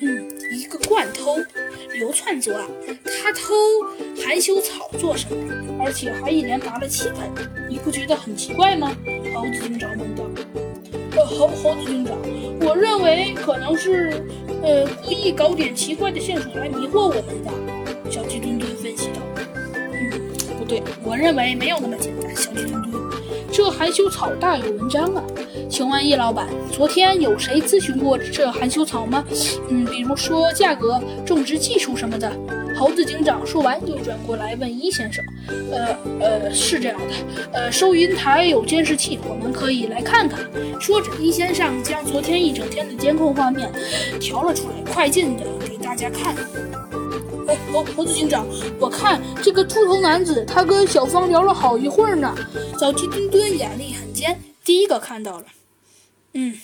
嗯，一个惯偷。流窜作案，他偷含羞草做什么？而且还一连拔了七盆，你不觉得很奇怪吗？猴子警长问道。呃，猴猴子警长，我认为可能是，呃，故意搞点奇怪的线索来迷惑我们的。小鸡墩墩分析道。嗯，不对，我认为没有那么简单。小鸡墩墩，这含羞草大有文章啊。请问叶老板，昨天有谁咨询过这含羞草吗？嗯，比如说价格、种植技术什么的。猴子警长说完，又转过来问一先生：“呃呃，是这样的，呃，收银台有监视器，我们可以来看看。”说着，一先生将昨天一整天的监控画面调了出来，快进的给大家看。哎，猴猴子警长，我看这个秃头男子，他跟小芳聊了好一会儿呢。小鸡墩墩眼力很尖。第一个看到了，嗯，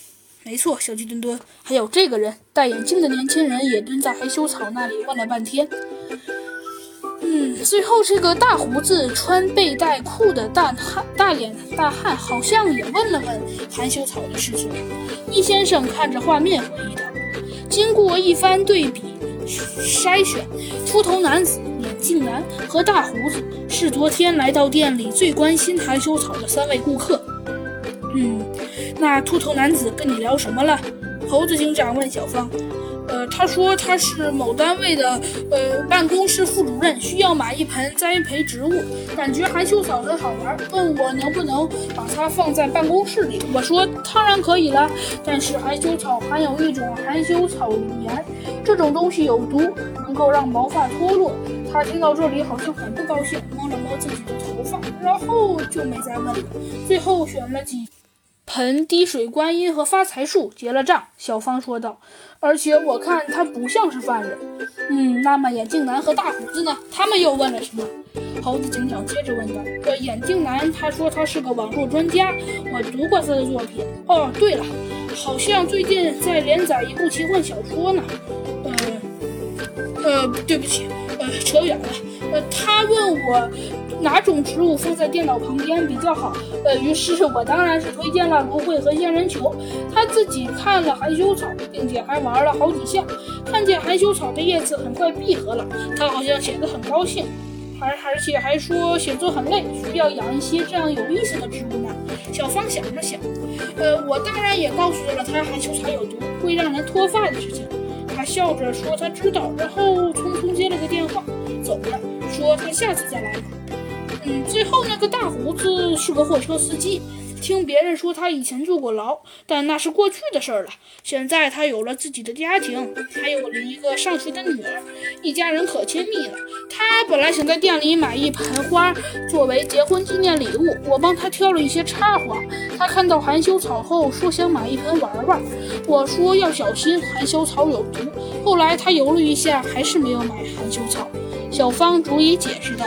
没错，小鸡墩墩，还有这个人，戴眼镜的年轻人也蹲在害羞草那里问了半天。嗯，最后这个大胡子穿背带裤的大汉大脸大汉好像也问了问含羞草的事情。易先生看着画面回忆道：“经过一番对比筛选，秃头男子、眼镜男和大胡子是昨天来到店里最关心含羞草的三位顾客。”嗯，那秃头男子跟你聊什么了？猴子警长问小芳。呃，他说他是某单位的呃办公室副主任，需要买一盆栽培植物，感觉含羞草很好玩，问我能不能把它放在办公室里。我说当然可以了，但是含羞草含有一种含羞草盐，这种东西有毒，能够让毛发脱落。他听到这里好像很不高兴，摸了摸自己的头发，然后就没再问了。最后选了几。盆滴水观音和发财树结了账，小芳说道。而且我看他不像是犯人。嗯，那么眼镜男和大胡子呢？他们又问了什么？猴子警长接着问道。呃，眼镜男他说他是个网络专家，我读过他的作品。哦，对了，好像最近在连载一部奇幻小说呢。呃，呃，对不起，扯远了。呃，他问我。哪种植物放在电脑旁边比较好？呃，于是我当然是推荐了芦荟和仙人球。他自己看了含羞草，并且还玩了好几下。看见含羞草的叶子很快闭合了，他好像显得很高兴，还而且还说写作很累，需要养一些这样有意思的植物呢。小芳想了想，呃，我当然也告诉了他含羞草有毒，会让人脱发的事情。笑着说他知道，然后匆匆接了个电话，走了，说他下次再来吧。嗯，最后那个大胡子是个货车司机，听别人说他以前坐过牢，但那是过去的事儿了。现在他有了自己的家庭，还有了一个上学的女儿，一家人可亲密了。他本来想在店里买一盆花作为结婚纪念礼物，我帮他挑了一些插花。他看到含羞草后说想买一盆玩玩，我说要小心，含羞草有毒。后来他犹豫一下，还是没有买含羞草。小芳逐一解释道。